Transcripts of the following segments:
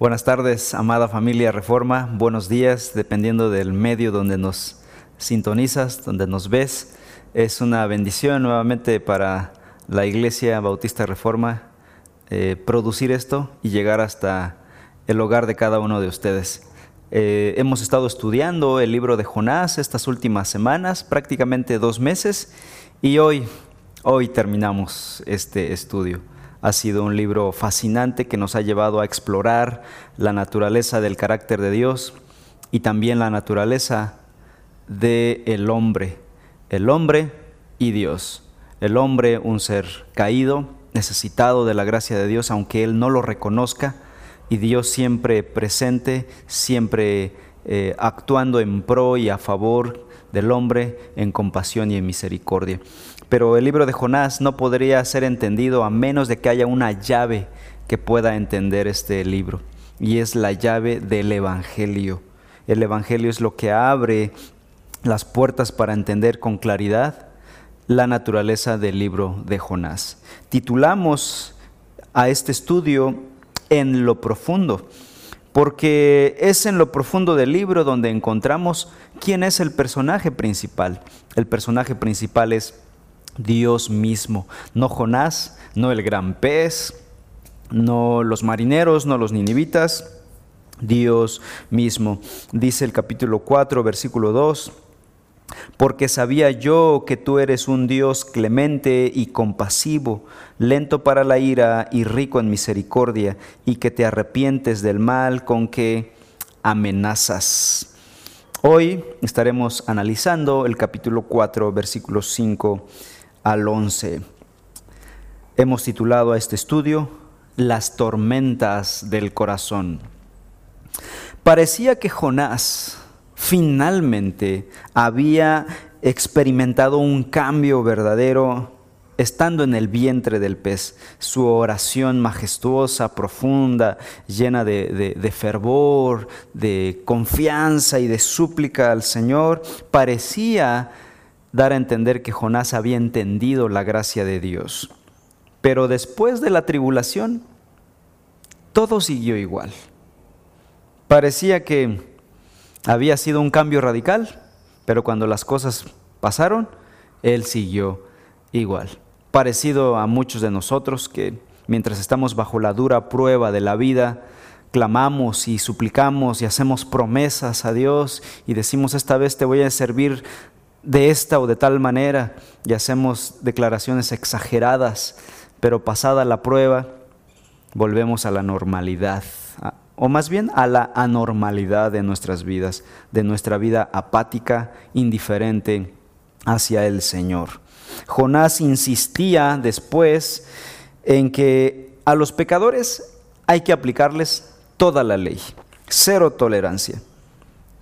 Buenas tardes, amada familia Reforma. Buenos días, dependiendo del medio donde nos sintonizas, donde nos ves. Es una bendición nuevamente para la Iglesia Bautista Reforma eh, producir esto y llegar hasta el hogar de cada uno de ustedes. Eh, hemos estado estudiando el libro de Jonás estas últimas semanas, prácticamente dos meses, y hoy, hoy terminamos este estudio. Ha sido un libro fascinante que nos ha llevado a explorar la naturaleza del carácter de Dios y también la naturaleza del el hombre. El hombre y Dios. El hombre, un ser caído, necesitado de la gracia de Dios, aunque él no lo reconozca, y Dios siempre presente, siempre eh, actuando en pro y a favor del hombre, en compasión y en misericordia. Pero el libro de Jonás no podría ser entendido a menos de que haya una llave que pueda entender este libro. Y es la llave del Evangelio. El Evangelio es lo que abre las puertas para entender con claridad la naturaleza del libro de Jonás. Titulamos a este estudio En lo profundo, porque es en lo profundo del libro donde encontramos quién es el personaje principal. El personaje principal es Dios mismo, no Jonás, no el gran pez, no los marineros, no los ninivitas, Dios mismo. Dice el capítulo 4, versículo 2, porque sabía yo que tú eres un Dios clemente y compasivo, lento para la ira y rico en misericordia, y que te arrepientes del mal con que amenazas. Hoy estaremos analizando el capítulo 4, versículos 5 al 11. Hemos titulado a este estudio Las tormentas del corazón. Parecía que Jonás finalmente había experimentado un cambio verdadero estando en el vientre del pez. Su oración majestuosa, profunda, llena de, de, fervor, de confianza y de súplica al Señor, parecía dar a entender que Jonás había entendido la gracia de Dios. Pero después de la tribulación, todo siguió igual. Parecía que había sido un cambio radical, pero cuando las cosas pasaron, él siguió igual. Parecido a muchos de nosotros que mientras estamos bajo la dura prueba de la vida, clamamos y suplicamos y hacemos promesas a Dios y decimos esta vez te voy a servir de esta o de tal manera y hacemos declaraciones exageradas, pero pasada la prueba volvemos a la normalidad, o más bien a la anormalidad de nuestras vidas, de nuestra vida apática, indiferente hacia el Señor. Jonás insistía después en que a los pecadores hay que aplicarles toda la ley, cero tolerancia.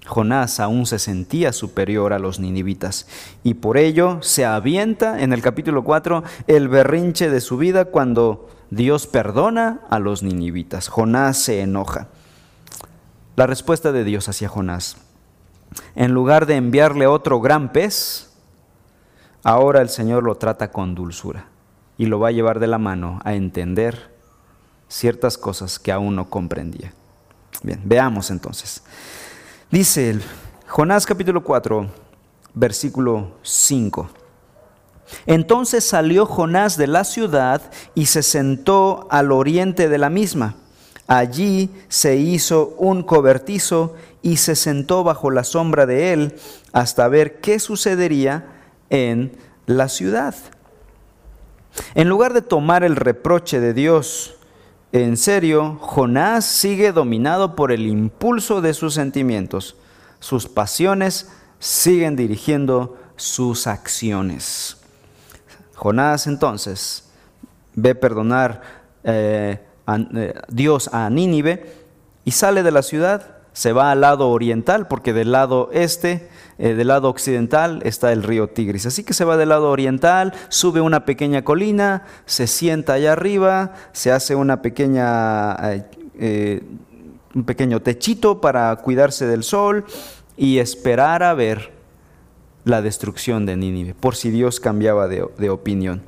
Jonás aún se sentía superior a los ninivitas y por ello se avienta en el capítulo 4 el berrinche de su vida cuando Dios perdona a los ninivitas. Jonás se enoja. La respuesta de Dios hacia Jonás, en lugar de enviarle otro gran pez, ahora el Señor lo trata con dulzura y lo va a llevar de la mano a entender ciertas cosas que aún no comprendía. Bien, veamos entonces. Dice Jonás capítulo 4, versículo 5. Entonces salió Jonás de la ciudad y se sentó al oriente de la misma. Allí se hizo un cobertizo y se sentó bajo la sombra de él hasta ver qué sucedería en la ciudad. En lugar de tomar el reproche de Dios en serio, Jonás sigue dominado por el impulso de sus sentimientos. Sus pasiones siguen dirigiendo sus acciones. Jonás entonces ve perdonar eh, a, eh, Dios a Nínive y sale de la ciudad, se va al lado oriental, porque del lado este eh, del lado occidental está el río Tigris. Así que se va del lado oriental, sube una pequeña colina, se sienta allá arriba, se hace una pequeña, eh, eh, un pequeño techito para cuidarse del sol y esperar a ver la destrucción de Nínive, por si Dios cambiaba de, de opinión.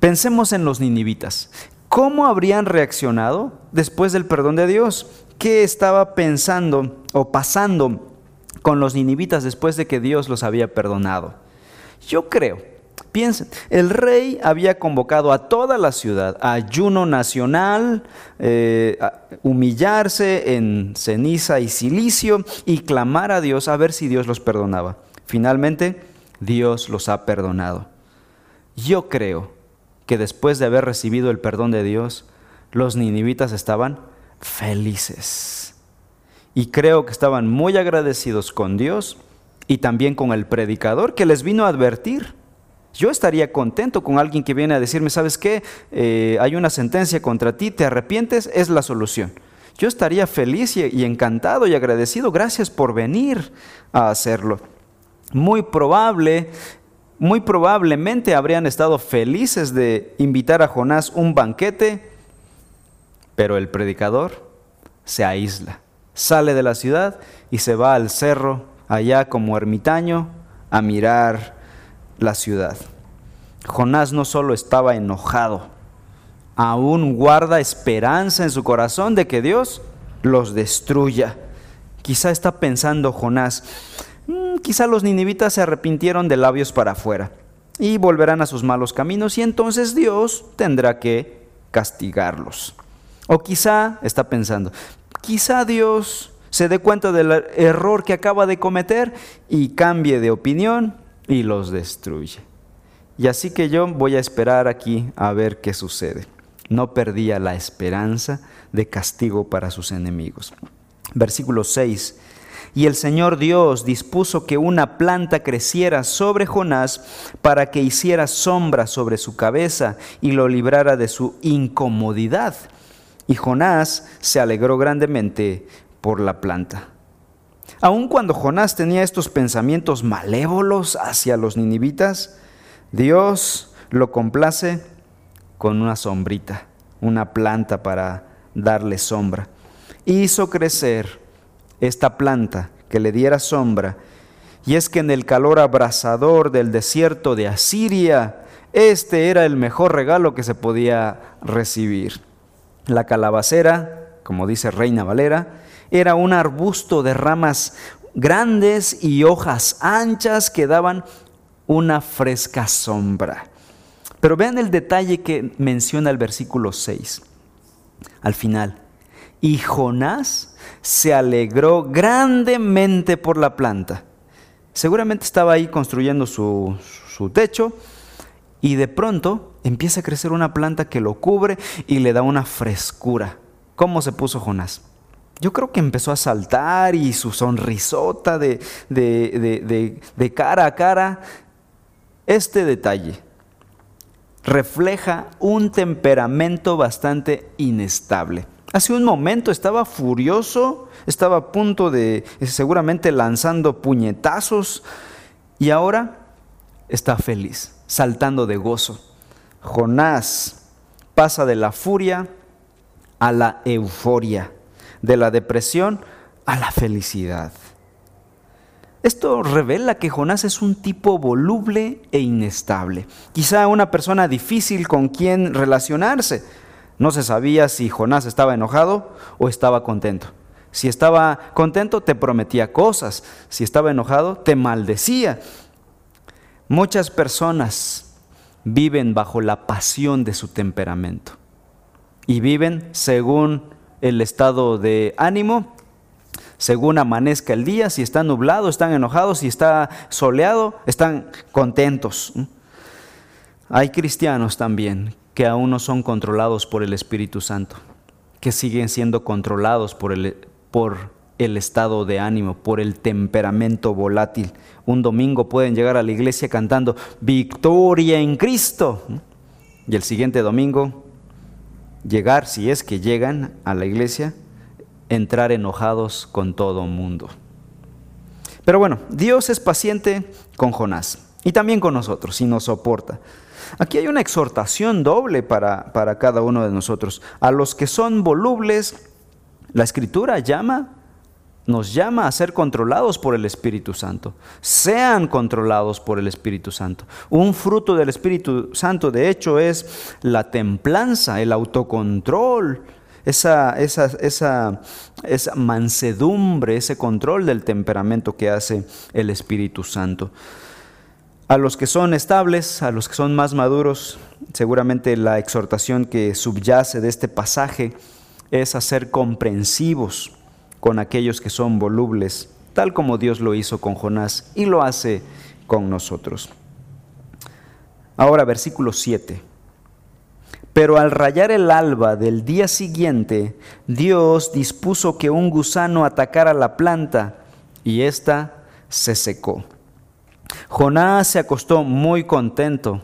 Pensemos en los ninivitas. ¿Cómo habrían reaccionado después del perdón de Dios? ¿Qué estaba pensando o pasando con los ninivitas después de que Dios los había perdonado? Yo creo, piensen, el rey había convocado a toda la ciudad a ayuno nacional, eh, humillarse en ceniza y silicio y clamar a Dios a ver si Dios los perdonaba. Finalmente, Dios los ha perdonado. Yo creo que después de haber recibido el perdón de Dios, los ninivitas estaban felices. Y creo que estaban muy agradecidos con Dios y también con el predicador que les vino a advertir. Yo estaría contento con alguien que viene a decirme, ¿sabes qué? Eh, hay una sentencia contra ti, te arrepientes, es la solución. Yo estaría feliz y encantado y agradecido. Gracias por venir a hacerlo. Muy probable muy probablemente habrían estado felices de invitar a Jonás un banquete, pero el predicador se aísla, sale de la ciudad y se va al cerro, allá como ermitaño, a mirar la ciudad. Jonás no solo estaba enojado, aún guarda esperanza en su corazón de que Dios los destruya. Quizá está pensando Jonás, Mm, quizá los ninivitas se arrepintieron de labios para afuera y volverán a sus malos caminos y entonces Dios tendrá que castigarlos. O quizá, está pensando, quizá Dios se dé cuenta del error que acaba de cometer y cambie de opinión y los destruye. Y así que yo voy a esperar aquí a ver qué sucede. No perdía la esperanza de castigo para sus enemigos. Versículo 6 y el Señor Dios dispuso que una planta creciera sobre Jonás para que hiciera sombra sobre su cabeza y lo librara de su incomodidad. Y Jonás se alegró grandemente por la planta. Aun cuando Jonás tenía estos pensamientos malévolos hacia los ninivitas, Dios lo complace con una sombrita, una planta para darle sombra. Hizo crecer esta planta que le diera sombra. Y es que en el calor abrasador del desierto de Asiria, este era el mejor regalo que se podía recibir. La calabacera, como dice Reina Valera, era un arbusto de ramas grandes y hojas anchas que daban una fresca sombra. Pero vean el detalle que menciona el versículo 6. Al final, y Jonás se alegró grandemente por la planta. Seguramente estaba ahí construyendo su, techo y de pronto empieza a crecer una planta que lo cubre y le da una frescura. ¿Cómo se puso Jonás? Yo creo que empezó a saltar y su sonrisota de, de, cara a cara. Este detalle refleja un temperamento bastante inestable. Hace un momento estaba furioso, estaba a punto de seguramente lanzando puñetazos y ahora está feliz, saltando de gozo. Jonás pasa de la furia a la euforia, de la depresión a la felicidad. Esto revela que Jonás es un tipo voluble e inestable, quizá una persona difícil con quien relacionarse no se sabía si Jonás estaba enojado o estaba contento. Si estaba contento, te prometía cosas. Si estaba enojado, te maldecía. Muchas personas viven bajo la pasión de su temperamento y viven según el estado de ánimo, según amanezca el día, si está nublado, están enojados, si está soleado, están contentos. Hay cristianos también que aún no son controlados por el Espíritu Santo, que siguen siendo controlados por el, por el estado de ánimo, por el temperamento volátil. Un domingo pueden llegar a la iglesia cantando Victoria en Cristo. Y el siguiente domingo llegar, si es que llegan a la iglesia, entrar enojados con todo mundo. Pero bueno, Dios es paciente con Jonás y también con nosotros y nos soporta. Aquí hay una exhortación doble para, para cada uno de nosotros. A los que son volubles, la escritura llama nos llama a ser controlados por el Espíritu Santo. Sean controlados por el Espíritu Santo. Un fruto del Espíritu Santo, de hecho, es la templanza, el autocontrol, esa, esa, esa, esa mansedumbre, ese control del temperamento que hace el Espíritu Santo. A los que son estables, a los que son más maduros, seguramente la exhortación que subyace de este pasaje es a ser comprensivos con aquellos que son volubles, tal como Dios lo hizo con Jonás y lo hace con nosotros. Ahora versículo 7. Pero al rayar el alba del día siguiente, Dios dispuso que un gusano atacara la planta y ésta se secó. Jonás se acostó muy contento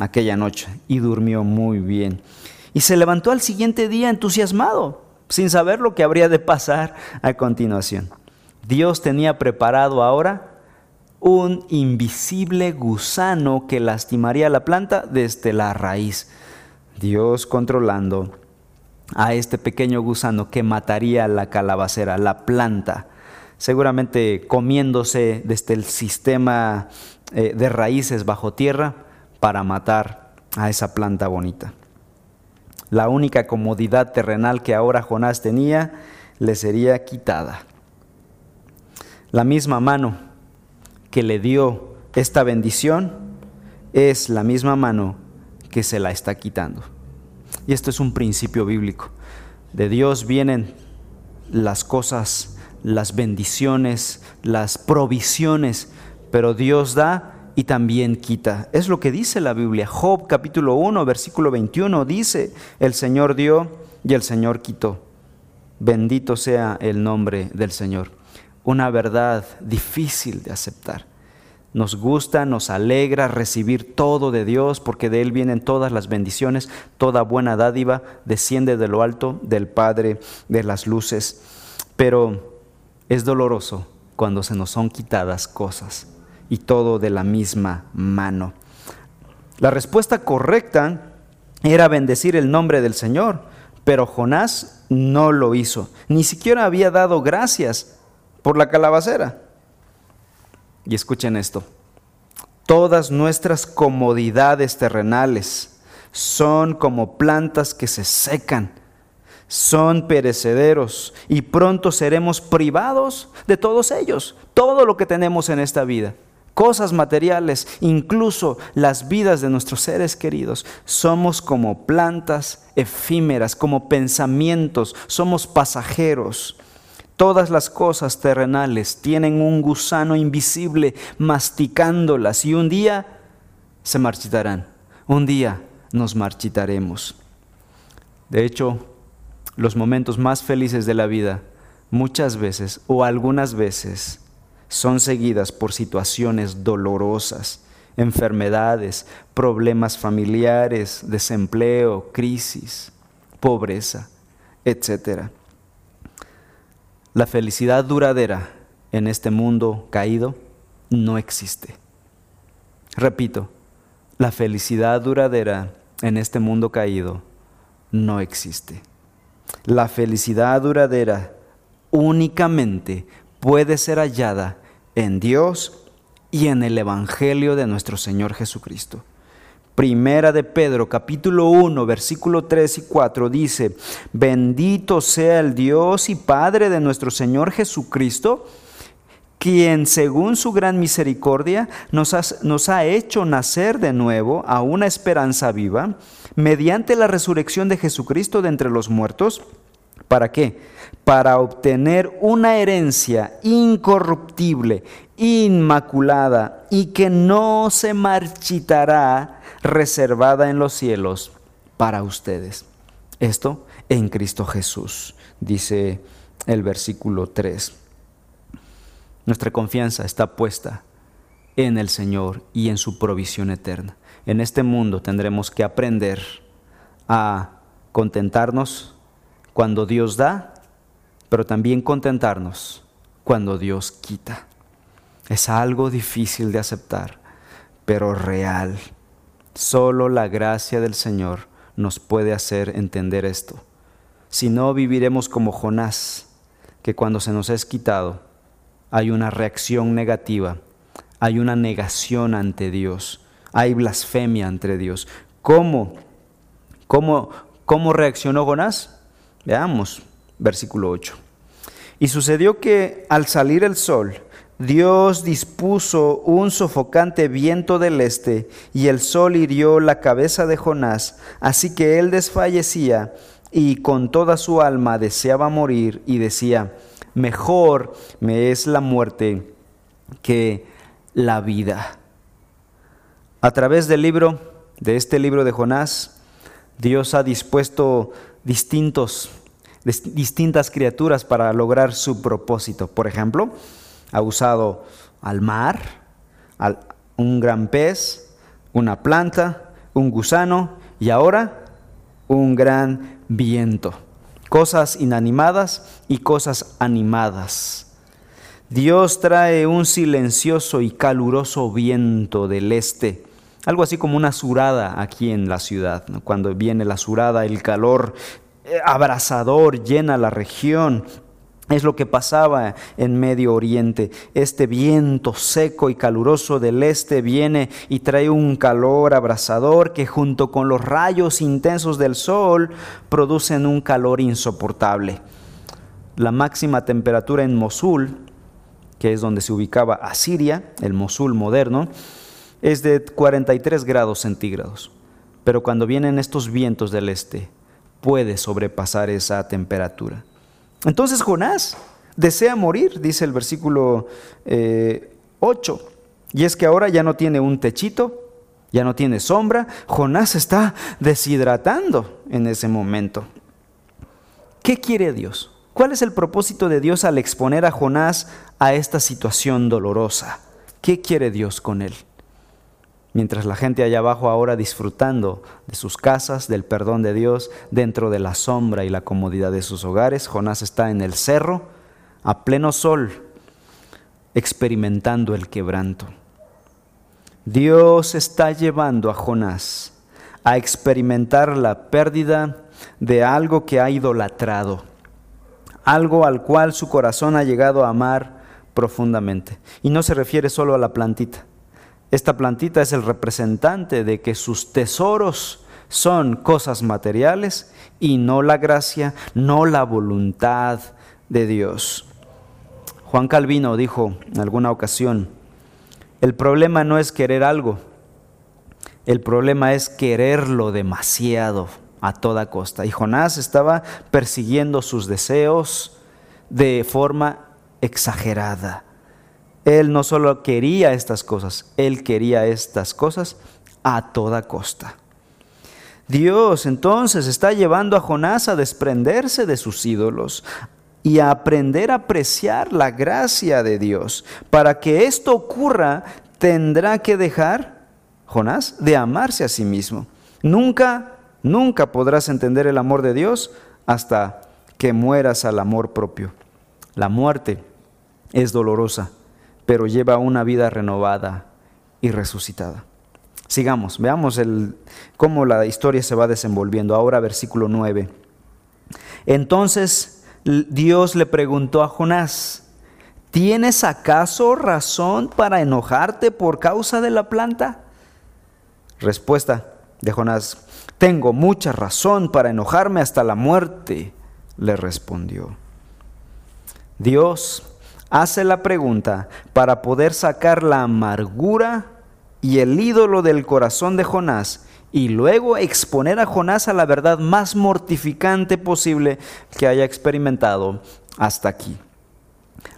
aquella noche y durmió muy bien. Y se levantó al siguiente día entusiasmado, sin saber lo que habría de pasar a continuación. Dios tenía preparado ahora un invisible gusano que lastimaría la planta desde la raíz. Dios controlando a este pequeño gusano que mataría la calabacera, la planta, seguramente comiéndose desde el sistema eh, de raíces bajo tierra para matar a esa planta bonita. La única comodidad terrenal que ahora Jonás tenía le sería quitada. La misma mano que le dio esta bendición es la misma mano que se la está quitando. Y esto es un principio bíblico. De Dios vienen las cosas, las bendiciones, las provisiones, pero Dios da y también quita. Es lo que dice la Biblia. Job capítulo 1, versículo 21 dice, el Señor dio y el Señor quitó. Bendito sea el nombre del Señor. Una verdad difícil de aceptar. Nos gusta, nos alegra recibir todo de Dios porque de Él vienen todas las bendiciones, toda buena dádiva desciende de lo alto del Padre de las luces. Pero es doloroso cuando se nos son quitadas cosas y todo de la misma mano. La respuesta correcta era bendecir el nombre del Señor, pero Jonás no lo hizo, ni siquiera había dado gracias por la calabacera. Y escuchen esto, todas nuestras comodidades terrenales son como plantas que se secan, son perecederos y pronto seremos privados de todos ellos, todo lo que tenemos en esta vida. Cosas materiales, incluso las vidas de nuestros seres queridos, somos como plantas efímeras, como pensamientos, somos pasajeros. Todas las cosas terrenales tienen un gusano invisible masticándolas y un día se marchitarán. Un día nos marchitaremos. De hecho, los momentos más felices de la vida muchas veces o algunas veces son seguidas por situaciones dolorosas, enfermedades, problemas familiares, desempleo, crisis, pobreza, etcétera. La felicidad duradera en este mundo caído no existe. Repito, la felicidad duradera en este mundo caído no existe. La felicidad duradera únicamente puede ser hallada en Dios y en el Evangelio de nuestro Señor Jesucristo. Primera de Pedro, capítulo 1, versículo 3 y 4 dice, bendito sea el Dios y Padre de nuestro Señor Jesucristo, quien según su gran misericordia nos ha, nos ha hecho nacer de nuevo a una esperanza viva, mediante la resurrección de Jesucristo de entre los muertos. ¿Para qué? Para obtener una herencia incorruptible, inmaculada y que no se marchitará reservada en los cielos para ustedes. Esto en Cristo Jesús, dice el versículo 3. Nuestra confianza está puesta en el Señor y en su provisión eterna. En este mundo tendremos que aprender a contentarnos cuando Dios da, pero también contentarnos cuando Dios quita. Es algo difícil de aceptar, pero real. Solo la gracia del Señor nos puede hacer entender esto. Si no, viviremos como Jonás, que cuando se nos es quitado, hay una reacción negativa, hay una negación ante Dios, hay blasfemia ante Dios. ¿Cómo? ¿Cómo, cómo reaccionó Jonás? Veamos, versículo 8. Y sucedió que al salir el sol, Dios dispuso un sofocante viento del este, y el sol hirió la cabeza de Jonás, así que él desfallecía y con toda su alma deseaba morir y decía, mejor me es la muerte que la vida. A través del libro, de este libro de Jonás, Dios ha dispuesto distintos, distintas criaturas para lograr su propósito. Por ejemplo, ha usado al mar, un gran pez, una planta, un gusano y ahora un gran viento. Cosas inanimadas y cosas animadas. Dios trae un silencioso y caluroso viento del este, algo así como una surada aquí en la ciudad. Cuando viene la surada, el calor abrasador llena la región, es lo que pasaba en Medio Oriente. Este viento seco y caluroso del este viene y trae un calor abrasador que junto con los rayos intensos del sol producen un calor insoportable. La máxima temperatura en Mosul, que es donde se ubicaba Asiria, el Mosul moderno, es de 43 grados centígrados. Pero cuando vienen estos vientos del este, puede sobrepasar esa temperatura. Entonces Jonás desea morir, dice el versículo 8. Eh, y es que ahora ya no tiene un techito, ya no tiene sombra. Jonás está deshidratando en ese momento. ¿Qué quiere Dios? ¿Cuál es el propósito de Dios al exponer a Jonás a esta situación dolorosa? ¿Qué quiere Dios con él? Mientras la gente allá abajo ahora disfrutando de sus casas, del perdón de Dios, dentro de la sombra y la comodidad de sus hogares, Jonás está en el cerro, a pleno sol, experimentando el quebranto. Dios está llevando a Jonás a experimentar la pérdida de algo que ha idolatrado, algo al cual su corazón ha llegado a amar profundamente. Y no se refiere solo a la plantita esta plantita es el representante de que sus tesoros son cosas materiales y no la gracia, no la voluntad de Dios. Juan Calvino dijo en alguna ocasión, el problema no es querer algo, el problema es quererlo demasiado a toda costa. Y Jonás estaba persiguiendo sus deseos de forma exagerada. Él no solo quería estas cosas, él quería estas cosas a toda costa. Dios entonces está llevando a Jonás a desprenderse de sus ídolos y a aprender a apreciar la gracia de Dios. Para que esto ocurra, tendrá que dejar, Jonás, de amarse a sí mismo. Nunca, nunca podrás entender el amor de Dios hasta que mueras al amor propio. La muerte es dolorosa pero lleva una vida renovada y resucitada. Sigamos, veamos el, cómo la historia se va desenvolviendo. Ahora versículo 9. Entonces Dios le preguntó a Jonás, ¿tienes acaso razón para enojarte por causa de la planta? Respuesta de Jonás, tengo mucha razón para enojarme hasta la muerte, le respondió. Dios hace la pregunta para poder sacar la amargura y el ídolo del corazón de Jonás y luego exponer a Jonás a la verdad más mortificante posible que haya experimentado hasta aquí.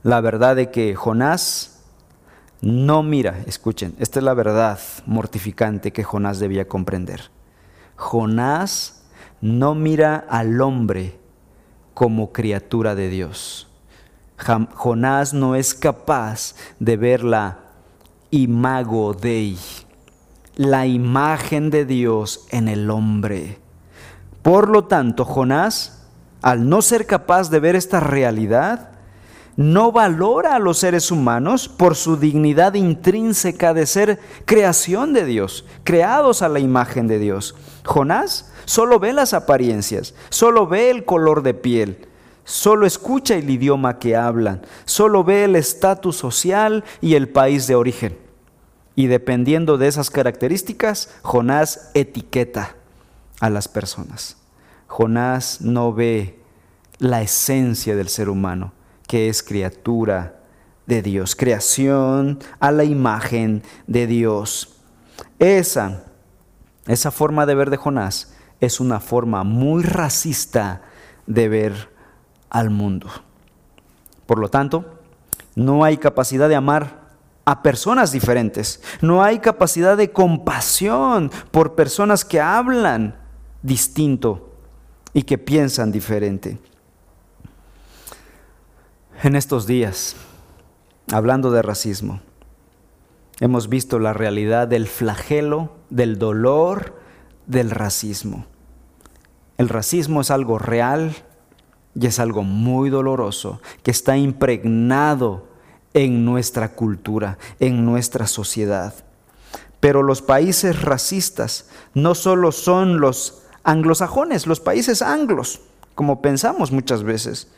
La verdad de que Jonás no mira, escuchen, esta es la verdad mortificante que Jonás debía comprender. Jonás no mira al hombre como criatura de Dios. Jonás no es capaz de ver la imago Dei, la imagen de Dios en el hombre. Por lo tanto, Jonás, al no ser capaz de ver esta realidad, no valora a los seres humanos por su dignidad intrínseca de ser creación de Dios, creados a la imagen de Dios. Jonás solo ve las apariencias, solo ve el color de piel, solo escucha el idioma que hablan, solo ve el estatus social y el país de origen. Y dependiendo de esas características, Jonás etiqueta a las personas. Jonás no ve la esencia del ser humano, que es criatura de Dios, creación a la imagen de Dios. Esa, esa forma de ver de Jonás es una forma muy racista de ver al mundo. Por lo tanto, no hay capacidad de amar a personas diferentes. No hay capacidad de compasión por personas que hablan distinto y que piensan diferente. En estos días, hablando de racismo, hemos visto la realidad del flagelo, del dolor, del racismo. El racismo es algo real y es algo muy doloroso que está impregnado en nuestra cultura, en nuestra sociedad. Pero los países racistas no solo son los anglosajones, los países anglos, como pensamos muchas veces.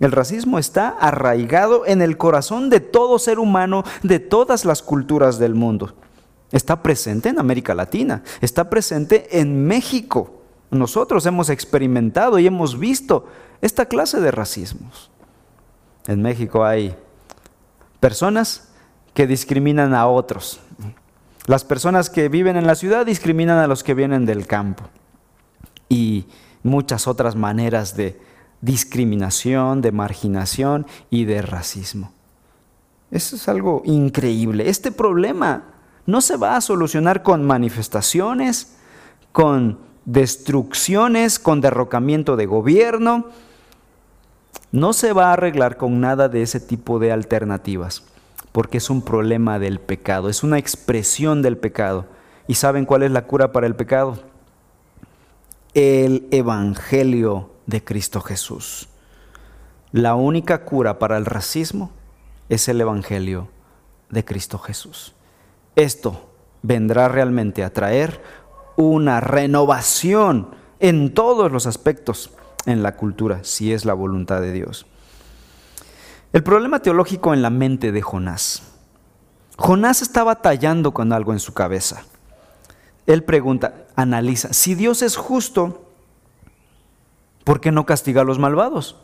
El racismo está arraigado en el corazón de todo ser humano, de todas las culturas del mundo. Está presente en América Latina, está presente en México. Nosotros hemos experimentado y hemos visto esta clase de racismos. En México hay personas que discriminan a otros. Las personas que viven en la ciudad discriminan a los que vienen del campo. Y muchas otras maneras de discriminación, de marginación y de racismo. Eso es algo increíble. Este problema no se va a solucionar con manifestaciones, con destrucciones, con derrocamiento de gobierno, no se va a arreglar con nada de ese tipo de alternativas, porque es un problema del pecado, es una expresión del pecado. ¿Y saben cuál es la cura para el pecado? El Evangelio de Cristo Jesús. La única cura para el racismo es el Evangelio de Cristo Jesús. Esto vendrá realmente a traer una renovación en todos los aspectos en la cultura, si es la voluntad de Dios. El problema teológico en la mente de Jonás. Jonás está batallando con algo en su cabeza. Él pregunta, analiza, si Dios es justo, ¿por qué no castiga a los malvados?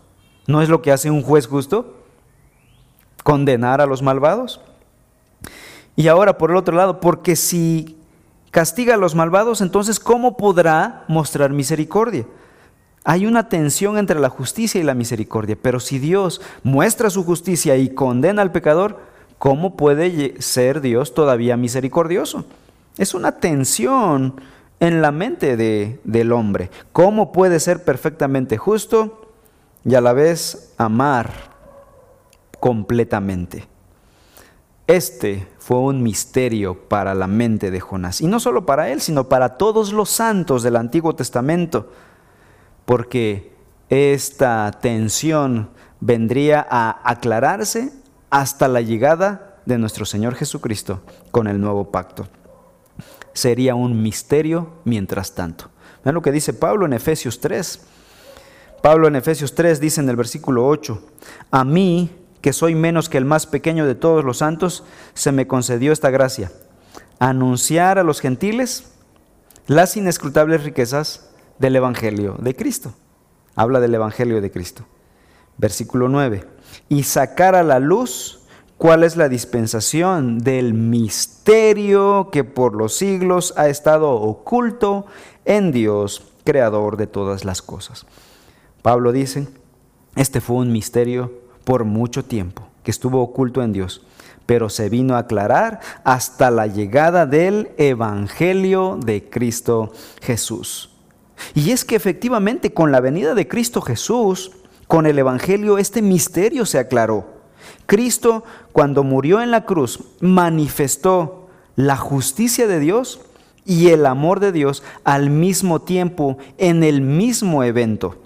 ¿No es lo que hace un juez justo? ¿Condenar a los malvados? Y ahora, por el otro lado, porque si castiga a los malvados, entonces ¿cómo podrá mostrar misericordia? Hay una tensión entre la justicia y la misericordia, pero si Dios muestra su justicia y condena al pecador, ¿cómo puede ser Dios todavía misericordioso? Es una tensión en la mente del hombre. ¿Cómo puede ser perfectamente justo y a la vez amar completamente? Este fue un misterio para la mente de Jonás, y no solo para él, sino para todos los santos del Antiguo Testamento porque esta tensión vendría a aclararse hasta la llegada de nuestro Señor Jesucristo con el nuevo pacto. Sería un misterio mientras tanto. Vean lo que dice Pablo en Efesios 3. Pablo en Efesios 3 dice en el versículo 8, a mí, que soy menos que el más pequeño de todos los santos, se me concedió esta gracia, anunciar a los gentiles las inescrutables riquezas del Evangelio de Cristo. Habla del Evangelio de Cristo. Versículo 9. Y sacar a la luz cuál es la dispensación del misterio que por los siglos ha estado oculto en Dios, creador de todas las cosas. Pablo dice, este fue un misterio por mucho tiempo, que estuvo oculto en Dios, pero se vino a aclarar hasta la llegada del Evangelio de Cristo Jesús. Y es que efectivamente con la venida de Cristo Jesús, con el Evangelio, este misterio se aclaró. Cristo, cuando murió en la cruz, manifestó la justicia de Dios y el amor de Dios al mismo tiempo, en el mismo evento.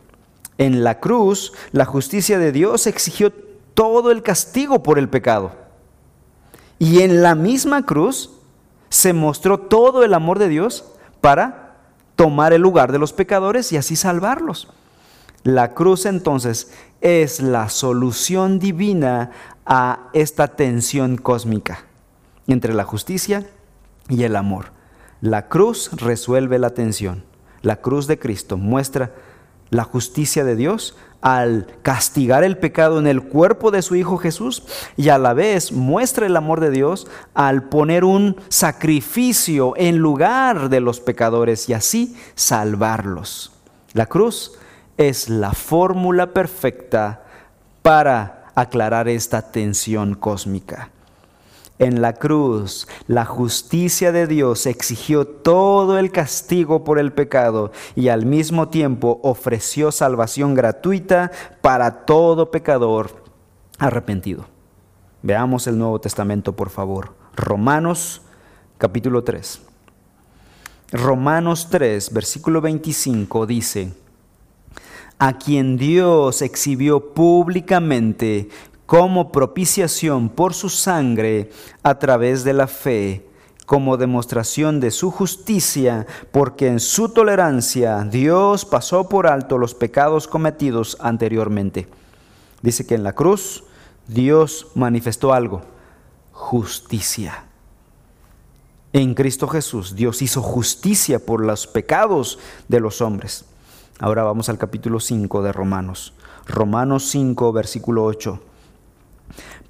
En la cruz, la justicia de Dios exigió todo el castigo por el pecado. Y en la misma cruz se mostró todo el amor de Dios para tomar el lugar de los pecadores y así salvarlos. La cruz entonces es la solución divina a esta tensión cósmica entre la justicia y el amor. La cruz resuelve la tensión. La cruz de Cristo muestra la justicia de Dios al castigar el pecado en el cuerpo de su Hijo Jesús y a la vez muestra el amor de Dios al poner un sacrificio en lugar de los pecadores y así salvarlos. La cruz es la fórmula perfecta para aclarar esta tensión cósmica. En la cruz, la justicia de Dios exigió todo el castigo por el pecado y al mismo tiempo ofreció salvación gratuita para todo pecador arrepentido. Veamos el Nuevo Testamento, por favor. Romanos capítulo 3. Romanos 3, versículo 25 dice, a quien Dios exhibió públicamente como propiciación por su sangre a través de la fe, como demostración de su justicia, porque en su tolerancia Dios pasó por alto los pecados cometidos anteriormente. Dice que en la cruz Dios manifestó algo, justicia. En Cristo Jesús Dios hizo justicia por los pecados de los hombres. Ahora vamos al capítulo 5 de Romanos. Romanos 5, versículo 8.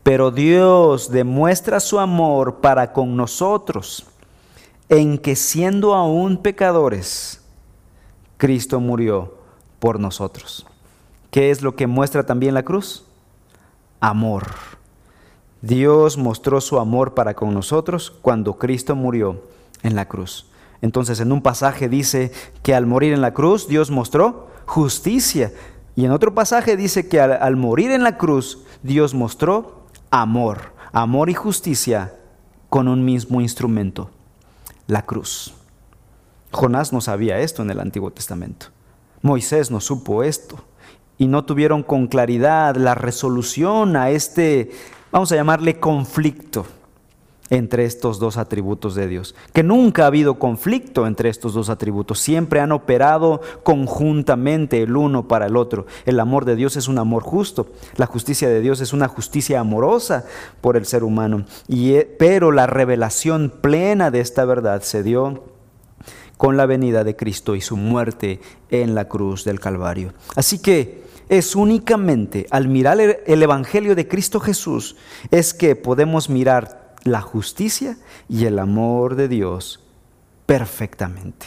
Pero Dios demuestra su amor para con nosotros en que siendo aún pecadores, Cristo murió por nosotros. ¿Qué es lo que muestra también la cruz? Amor. Dios mostró su amor para con nosotros cuando Cristo murió en la cruz. Entonces en un pasaje dice que al morir en la cruz Dios mostró justicia. Y en otro pasaje dice que al, morir en la cruz Dios mostró amor, amor y justicia con un mismo instrumento, la cruz. Jonás no sabía esto en el Antiguo Testamento. Moisés no supo esto y no tuvieron con claridad la resolución a este, vamos a llamarle conflicto entre estos dos atributos de Dios. Que nunca ha habido conflicto entre estos dos atributos, siempre han operado conjuntamente el uno para el otro. El amor de Dios es un amor justo, la justicia de Dios es una justicia amorosa por el ser humano. Y, eh, pero la revelación plena de esta verdad se dio con la venida de Cristo y su muerte en la cruz del Calvario. Así que es únicamente al mirar el Evangelio de Cristo Jesús es que podemos mirar la justicia y el amor de Dios perfectamente.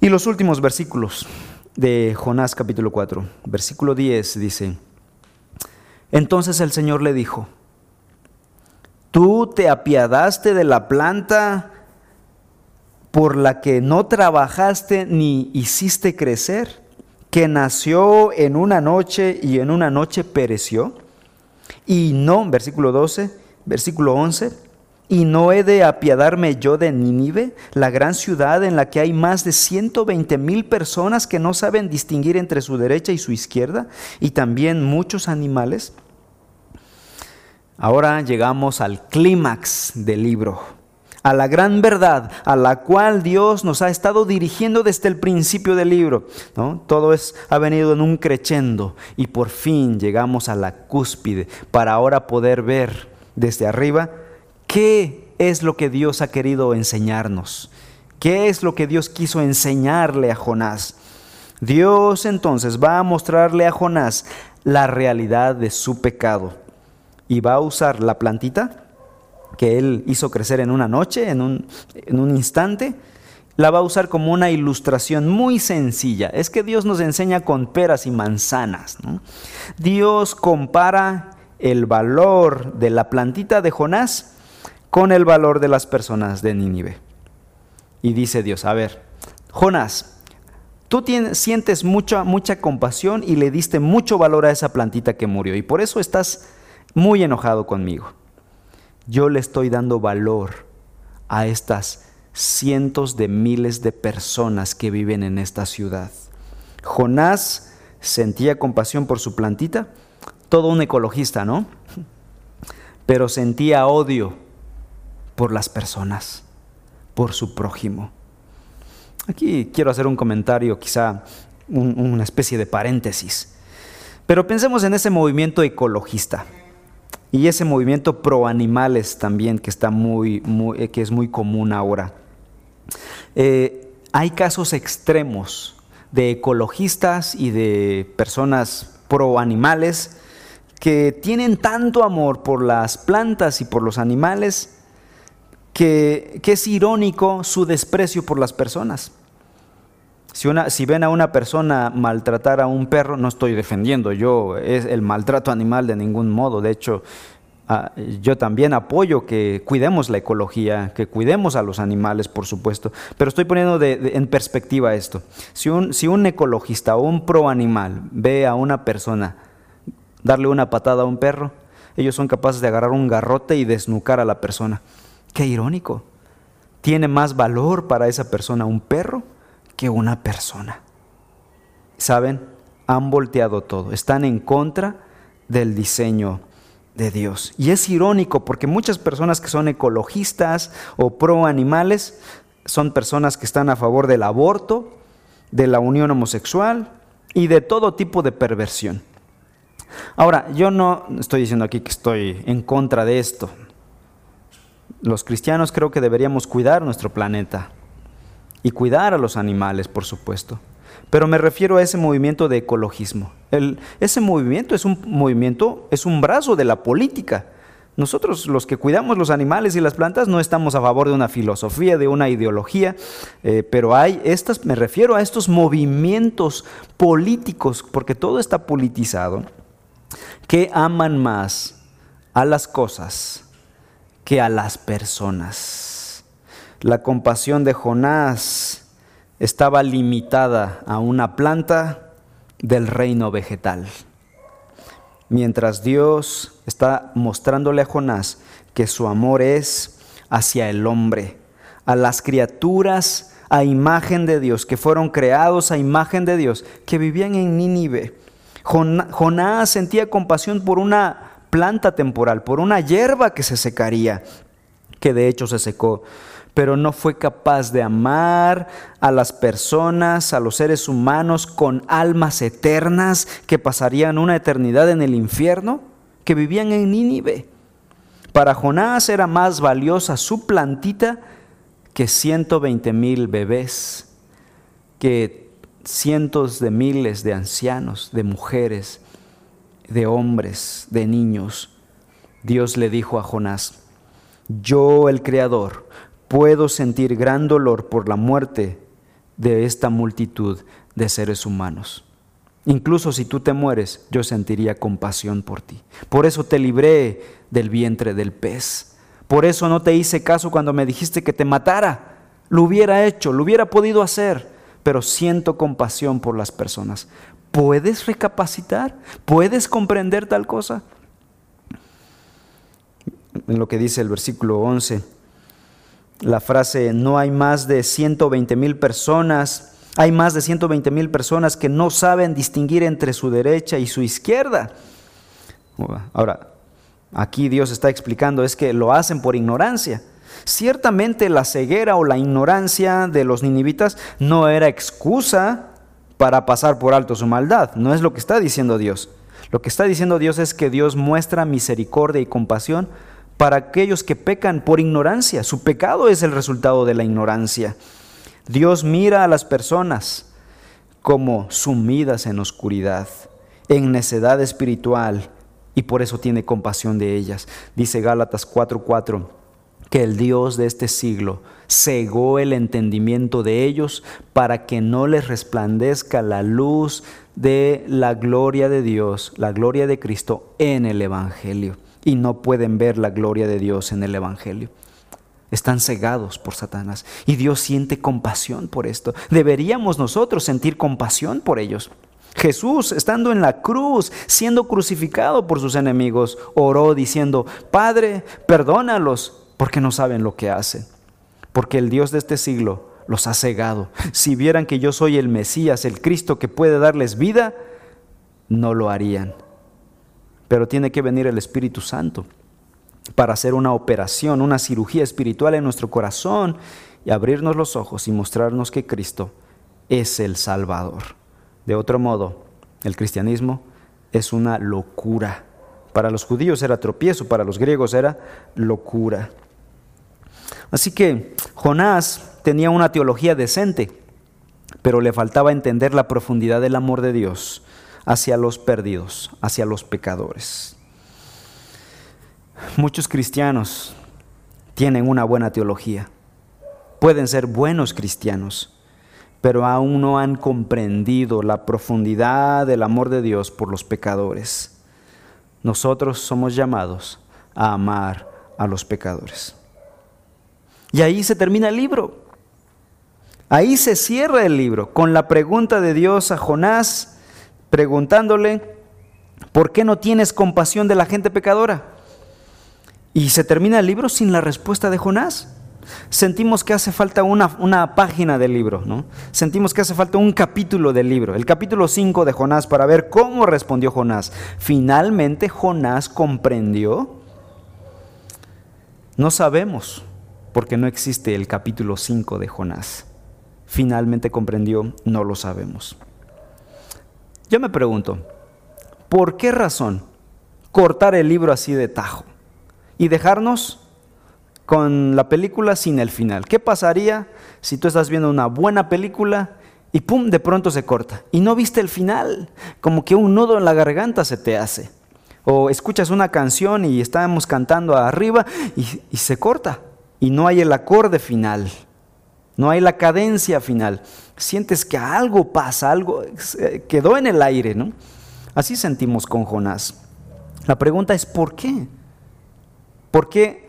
Y los últimos versículos de Jonás capítulo 4, versículo 10 dice, entonces el Señor le dijo, tú te apiadaste de la planta por la que no trabajaste ni hiciste crecer, que nació en una noche y en una noche pereció. Y no, versículo 12, versículo 11, y no he de apiadarme yo de Nínive, la gran ciudad en la que hay más de 120 mil personas que no saben distinguir entre su derecha y su izquierda, y también muchos animales. Ahora llegamos al clímax del libro, a la gran verdad a la cual Dios nos ha estado dirigiendo desde el principio del libro. ¿no? Todo es, ha venido en un crescendo y por fin llegamos a la cúspide para ahora poder ver desde arriba, ¿qué es lo que Dios ha querido enseñarnos? ¿Qué es lo que Dios quiso enseñarle a Jonás? Dios entonces va a mostrarle a Jonás la realidad de su pecado y va a usar la plantita que él hizo crecer en una noche, en un, en un instante, la va a usar como una ilustración muy sencilla. Es que Dios nos enseña con peras y manzanas. Dios compara el valor de la plantita de Jonás con el valor de las personas de Nínive. Y dice Dios, a ver, Jonás, tú sientes mucha, mucha compasión y le diste mucho valor a esa plantita que murió y por eso estás muy enojado conmigo. Yo le estoy dando valor a estas cientos de miles de personas que viven en esta ciudad. Jonás sentía compasión por su plantita, todo un ecologista, ¿no? Pero sentía odio por las personas, por su prójimo. Aquí quiero hacer un comentario, quizá una especie de paréntesis. Pero pensemos en ese movimiento ecologista y ese movimiento pro animales también que, está muy, que es muy común ahora. Eh, hay casos extremos de ecologistas y de personas pro animales que tienen tanto amor por las plantas y por los animales que, es irónico su desprecio por las personas. Si, una, si, ven a una persona maltratar a un perro, no estoy defendiendo yo es el maltrato animal de ningún modo. De hecho, Ah, yo también apoyo que cuidemos la ecología, que cuidemos a los animales, por supuesto, pero estoy poniendo en perspectiva esto. Si un, si un ecologista o un pro animal ve a una persona darle una patada a un perro, ellos son capaces de agarrar un garrote y desnucar a la persona. Qué irónico. Tiene más valor para esa persona un perro que una persona. ¿Saben? Han volteado todo. Están en contra del diseño de Dios. Y es irónico porque muchas personas que son ecologistas o pro animales son personas que están a favor del aborto, de la unión homosexual y de todo tipo de perversión. Ahora, yo no estoy diciendo aquí que estoy en contra de esto. Los cristianos creo que deberíamos cuidar nuestro planeta y cuidar a los animales, por supuesto. Pero me refiero a ese movimiento de ecologismo. ese movimiento es un movimiento, es un brazo de la política. Nosotros los que cuidamos los animales y las plantas no estamos a favor de una filosofía, de una ideología, eh, pero hay estas, me refiero a estos movimientos políticos, porque todo está politizado, que aman más a las cosas que a las personas. La compasión de Jonás estaba limitada a una planta del reino vegetal. Mientras Dios está mostrándole a Jonás que su amor es hacia el hombre, a las criaturas a imagen de Dios, que fueron creados a imagen de Dios, que vivían en Nínive. Jonás sentía compasión por una planta temporal, por una hierba que se secaría, que de hecho se secó pero no fue capaz de amar a las personas, a los seres humanos con almas eternas que pasarían una eternidad en el infierno, que vivían en Nínive. Para Jonás era más valiosa su plantita que 120 mil bebés, que cientos de miles de ancianos, de mujeres, de hombres, de niños. Dios le dijo a Jonás, yo el Creador, puedo sentir gran dolor por la muerte de esta multitud de seres humanos. Incluso si tú te mueres, yo sentiría compasión por ti. Por eso te libré del vientre del pez. Por eso no te hice caso cuando me dijiste que te matara. Lo hubiera hecho, lo hubiera podido hacer, pero siento compasión por las personas. ¿Puedes recapacitar? ¿Puedes comprender tal cosa? En lo que dice el versículo 11 la frase no hay más de 120 mil personas, hay más de 120 mil personas que no saben distinguir entre su derecha y su izquierda. Ahora, aquí Dios está explicando es que lo hacen por ignorancia. Ciertamente la ceguera o la ignorancia de los ninivitas no era excusa para pasar por alto su maldad, no es lo que está diciendo Dios. Lo que está diciendo Dios es que Dios muestra misericordia y compasión para aquellos que pecan por ignorancia. Su pecado es el resultado de la ignorancia. Dios mira a las personas como sumidas en oscuridad, en necedad espiritual, y por eso tiene compasión de ellas. Dice Gálatas 4:4 que el Dios de este siglo cegó el entendimiento de ellos para que no les resplandezca la luz de la gloria de Dios, la gloria de Cristo en el Evangelio y no pueden ver la gloria de Dios en el Evangelio. Están cegados por Satanás y Dios siente compasión por esto. Deberíamos nosotros sentir compasión por ellos. Jesús, estando en la cruz, siendo crucificado por sus enemigos, oró diciendo, Padre, perdónalos porque no saben lo que hacen. Porque el Dios de este siglo los ha cegado. Si vieran que yo soy el Mesías, el Cristo que puede darles vida, no lo harían. Pero tiene que venir el Espíritu Santo para hacer una operación, una cirugía espiritual en nuestro corazón y abrirnos los ojos y mostrarnos que Cristo es el Salvador. De otro modo, el cristianismo es una locura. Para los judíos era tropiezo, para los griegos era locura. Así que Jonás tenía una teología decente, pero le faltaba entender la profundidad del amor de Dios hacia los perdidos, hacia los pecadores. Muchos cristianos tienen una buena teología, pueden ser buenos cristianos, pero aún no han comprendido la profundidad del amor de Dios por los pecadores. Nosotros somos llamados a amar a los pecadores. Y ahí se termina el libro. Ahí se cierra el libro con la pregunta de Dios a Jonás, preguntándole, ¿por qué no tienes compasión de la gente pecadora? Y se termina el libro sin la respuesta de Jonás. Sentimos que hace falta una, una, página del libro, ¿no? Sentimos que hace falta un capítulo del libro, el capítulo 5 de Jonás, para ver cómo respondió Jonás. Finalmente Jonás comprendió. No sabemos, porque no existe el capítulo 5 de Jonás finalmente comprendió, no lo sabemos. Yo me pregunto, ¿por qué razón cortar el libro así de tajo y dejarnos con la película sin el final? ¿Qué pasaría si tú estás viendo una buena película y pum, de pronto se corta y no viste el final? Como que un nudo en la garganta se te hace. O escuchas una canción y estamos cantando arriba y, y se corta y no hay el acorde final no hay la cadencia final. Sientes que algo pasa, algo eh, quedó en el aire, ¿no? Así sentimos con Jonás. La pregunta es ¿por qué? ¿Por qué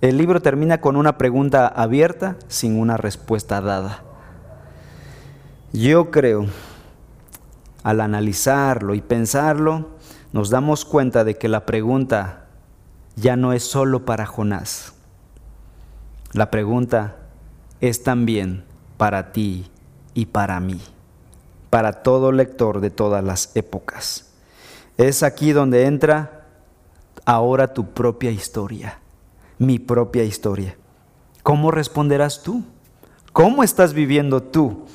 el libro termina con una pregunta abierta sin una respuesta dada? Yo creo, al analizarlo y pensarlo, nos damos cuenta de que la pregunta ya no es solo para Jonás. La pregunta es también para ti y para mí, para todo lector de todas las épocas. Es aquí donde entra ahora tu propia historia, mi propia historia. ¿Cómo responderás tú? ¿Cómo estás viviendo tú?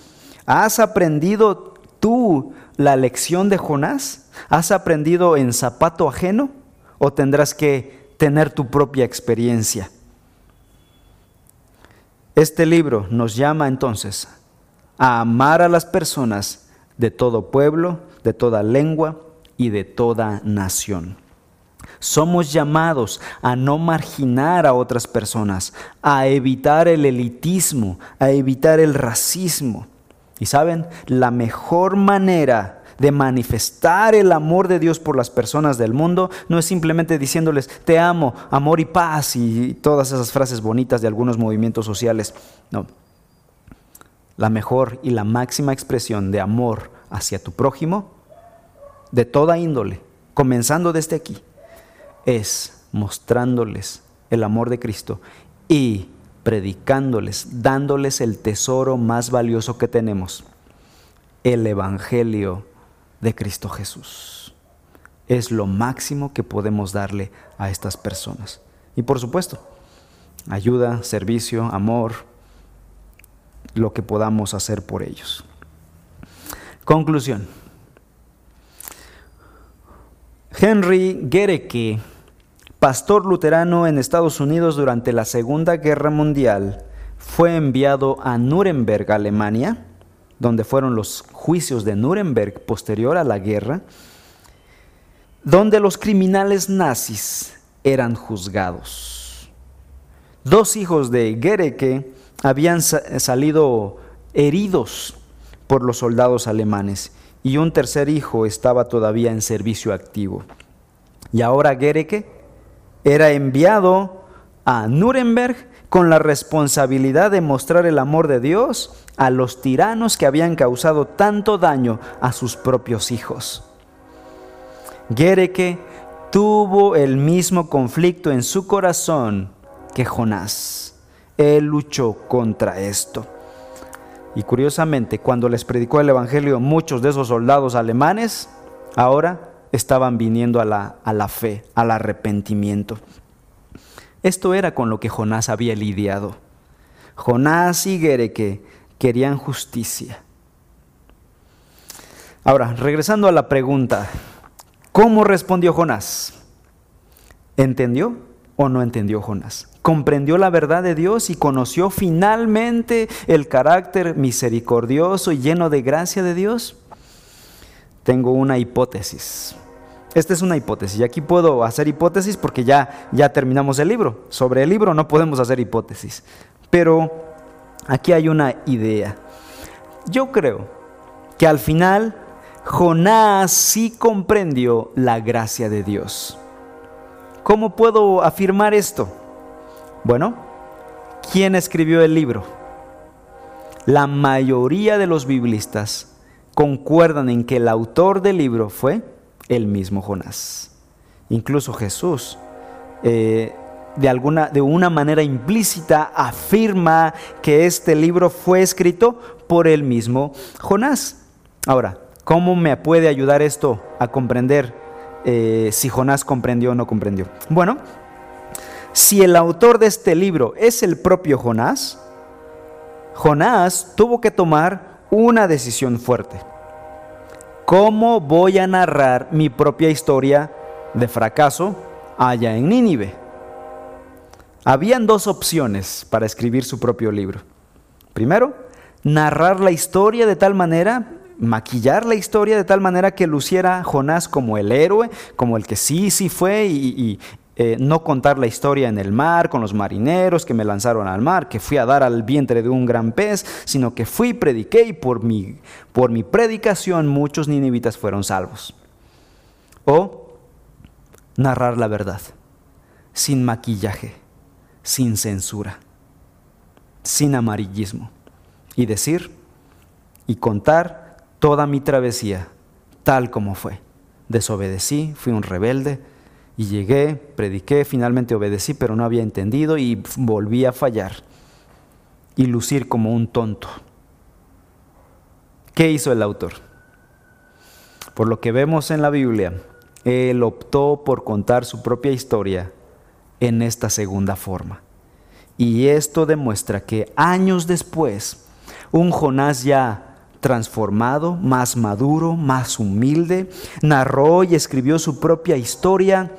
¿Has aprendido tú la lección de Jonás? ¿Has aprendido en zapato ajeno? ¿O tendrás que tener tu propia experiencia? Este libro nos llama entonces a amar a las personas de todo pueblo, de toda lengua y de toda nación. Somos llamados a no marginar a otras personas, a evitar el elitismo, a evitar el racismo. Y saben, la mejor manera de manifestar el amor de Dios por las personas del mundo no es simplemente diciéndoles te amo, amor y paz y todas esas frases bonitas de algunos movimientos sociales. No. La mejor y la máxima expresión de amor hacia tu prójimo, de toda índole, comenzando desde aquí, es mostrándoles el amor de Cristo y predicándoles, dándoles el tesoro más valioso que tenemos, el Evangelio de Cristo Jesús. Es lo máximo que podemos darle a estas personas. Y por supuesto, ayuda, servicio, amor, lo que podamos hacer por ellos. Conclusión. Henry Gereke, pastor luterano en Estados Unidos durante la Segunda Guerra Mundial, fue enviado a Nuremberg, Alemania, donde fueron los juicios de Nuremberg posterior a la guerra, donde los criminales nazis eran juzgados. Dos hijos de Gereke habían salido heridos por los soldados alemanes y un tercer hijo estaba todavía en servicio activo. Y ahora Gereke era enviado a Nuremberg con la responsabilidad de mostrar el amor de Dios a los tiranos que habían causado tanto daño a sus propios hijos. Gereke tuvo el mismo conflicto en su corazón que Jonás. Él luchó contra esto. Y curiosamente, cuando les predicó el Evangelio, muchos de esos soldados alemanes ahora estaban viniendo a la, a la fe, al arrepentimiento. Esto era con lo que Jonás había lidiado. Jonás y Gereke querían justicia. Ahora, regresando a la pregunta, ¿cómo respondió Jonás? ¿Entendió o no entendió Jonás? ¿Comprendió la verdad de Dios y conoció finalmente el carácter misericordioso y lleno de gracia de Dios? Tengo una hipótesis. Esta es una hipótesis. Y aquí puedo hacer hipótesis porque ya, ya terminamos el libro. Sobre el libro no podemos hacer hipótesis. Pero aquí hay una idea. Yo creo que al final Jonás sí comprendió la gracia de Dios. ¿Cómo puedo afirmar esto? Bueno, ¿quién escribió el libro? La mayoría de los biblistas concuerdan en que el autor del libro fue el mismo Jonás. Incluso Jesús, eh, de, alguna, de una manera implícita, afirma que este libro fue escrito por el mismo Jonás. Ahora, ¿cómo me puede ayudar esto a comprender eh, si Jonás comprendió o no comprendió? Bueno, si el autor de este libro es el propio Jonás, Jonás tuvo que tomar una decisión fuerte. ¿Cómo voy a narrar mi propia historia de fracaso allá en Nínive? Habían dos opciones para escribir su propio libro. Primero, narrar la historia de tal manera, maquillar la historia de tal manera que luciera Jonás como el héroe, como el que sí, sí fue y, eh, no contar la historia en el mar con los marineros que me lanzaron al mar, que fui a dar al vientre de un gran pez, sino que fui, prediqué y por mi, por mi predicación muchos ninivitas fueron salvos. O narrar la verdad, sin maquillaje, sin censura, sin amarillismo, y decir y contar toda mi travesía tal como fue. Desobedecí, fui un rebelde, y llegué, prediqué, finalmente obedecí, pero no había entendido y volví a fallar y lucir como un tonto. ¿Qué hizo el autor? Por lo que vemos en la Biblia, él optó por contar su propia historia en esta segunda forma. Y esto demuestra que años después, un Jonás ya transformado, más maduro, más humilde, narró y escribió su propia historia,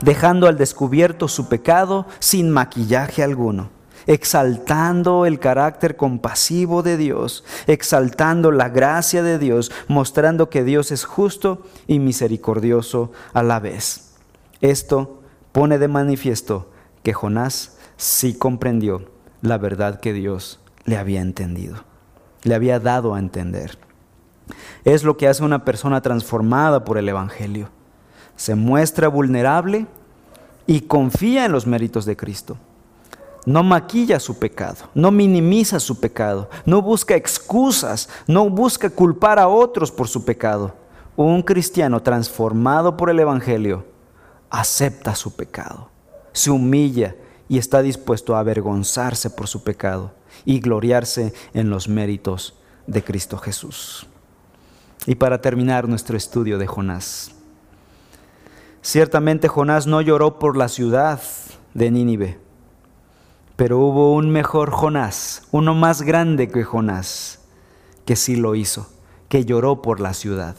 dejando al descubierto su pecado sin maquillaje alguno, exaltando el carácter compasivo de Dios, exaltando la gracia de Dios, mostrando que Dios es justo y misericordioso a la vez. Esto pone de manifiesto que Jonás sí comprendió la verdad que Dios le había entendido le había dado a entender. Es lo que hace una persona transformada por el Evangelio. Se muestra vulnerable y confía en los méritos de Cristo. No maquilla su pecado, no minimiza su pecado, no busca excusas, no busca culpar a otros por su pecado. Un cristiano transformado por el Evangelio acepta su pecado, se humilla y está dispuesto a avergonzarse por su pecado y gloriarse en los méritos de Cristo Jesús. Y para terminar nuestro estudio de Jonás. Ciertamente Jonás no lloró por la ciudad de Nínive, pero hubo un mejor Jonás, uno más grande que Jonás, que sí lo hizo, que lloró por la ciudad.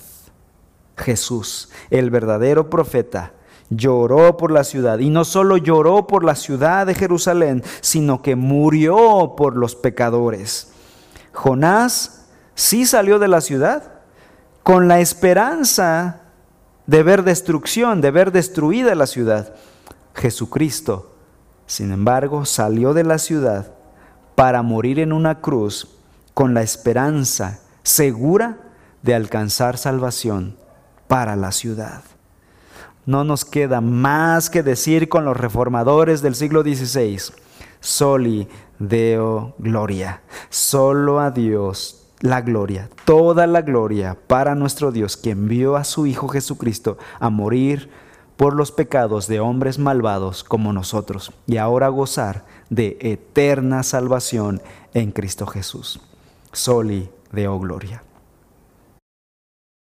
Jesús, el verdadero profeta, lloró por la ciudad. Y no solo lloró por la ciudad de Jerusalén, sino que murió por los pecadores. Jonás sí salió de la ciudad con la esperanza de ver destrucción, de ver destruida la ciudad. Jesucristo, sin embargo, salió de la ciudad para morir en una cruz con la esperanza segura de alcanzar salvación para la ciudad no nos queda más que decir con los reformadores del siglo XVI, soli deo gloria, solo a Dios la gloria, toda la gloria para nuestro Dios que envió a su Hijo Jesucristo a morir por los pecados de hombres malvados como nosotros y ahora gozar de eterna salvación en Cristo Jesús. Soli deo gloria.